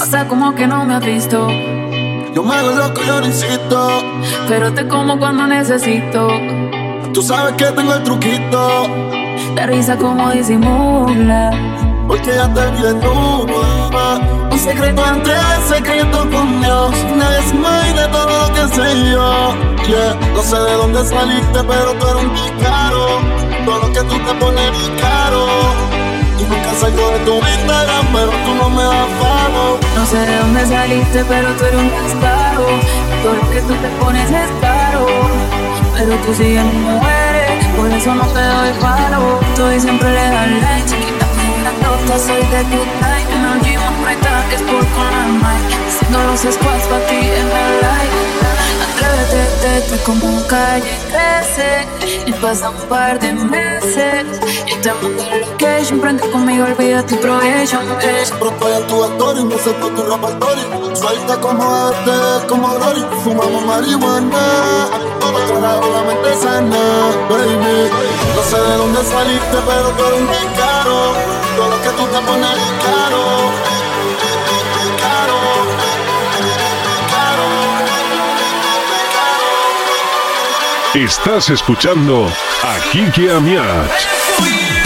O sea, como que no me has visto. Yo me hago loco, yo no insisto. Pero te como cuando necesito. Tú sabes que tengo el truquito. La risa como disimula. Porque ya te vi desnuda. Un secreto entre secreto con Dios. Nadie se imagina todo lo que sé yo. Yeah. No sé de dónde saliste, pero tú eres un picaro. Todo lo que tú te pones caro. De tu tú no me das. No sé de dónde saliste, pero tú eres un descaro. Todo lo que tú te pones es caro. Pero tú sigues mi mujeres, por eso no te doy paro. Tú y siempre le das like, chiquita, la nota, soy de tu type. En el gym es por con la mic. Haciendo los squats para ti en like. Te como calle crece Y pasa un par de meses. Y te mando el location Prende conmigo, olvida tu proyección Siempre estoy en tu story, sé por tu repertorio. Suelta como este, como Glory Fumamos marihuana. Otro lado la mente sana, baby. No sé de dónde saliste, pero tú eres un caro Todo lo que tú te pones caro Estás escuchando a Kiki Amiach.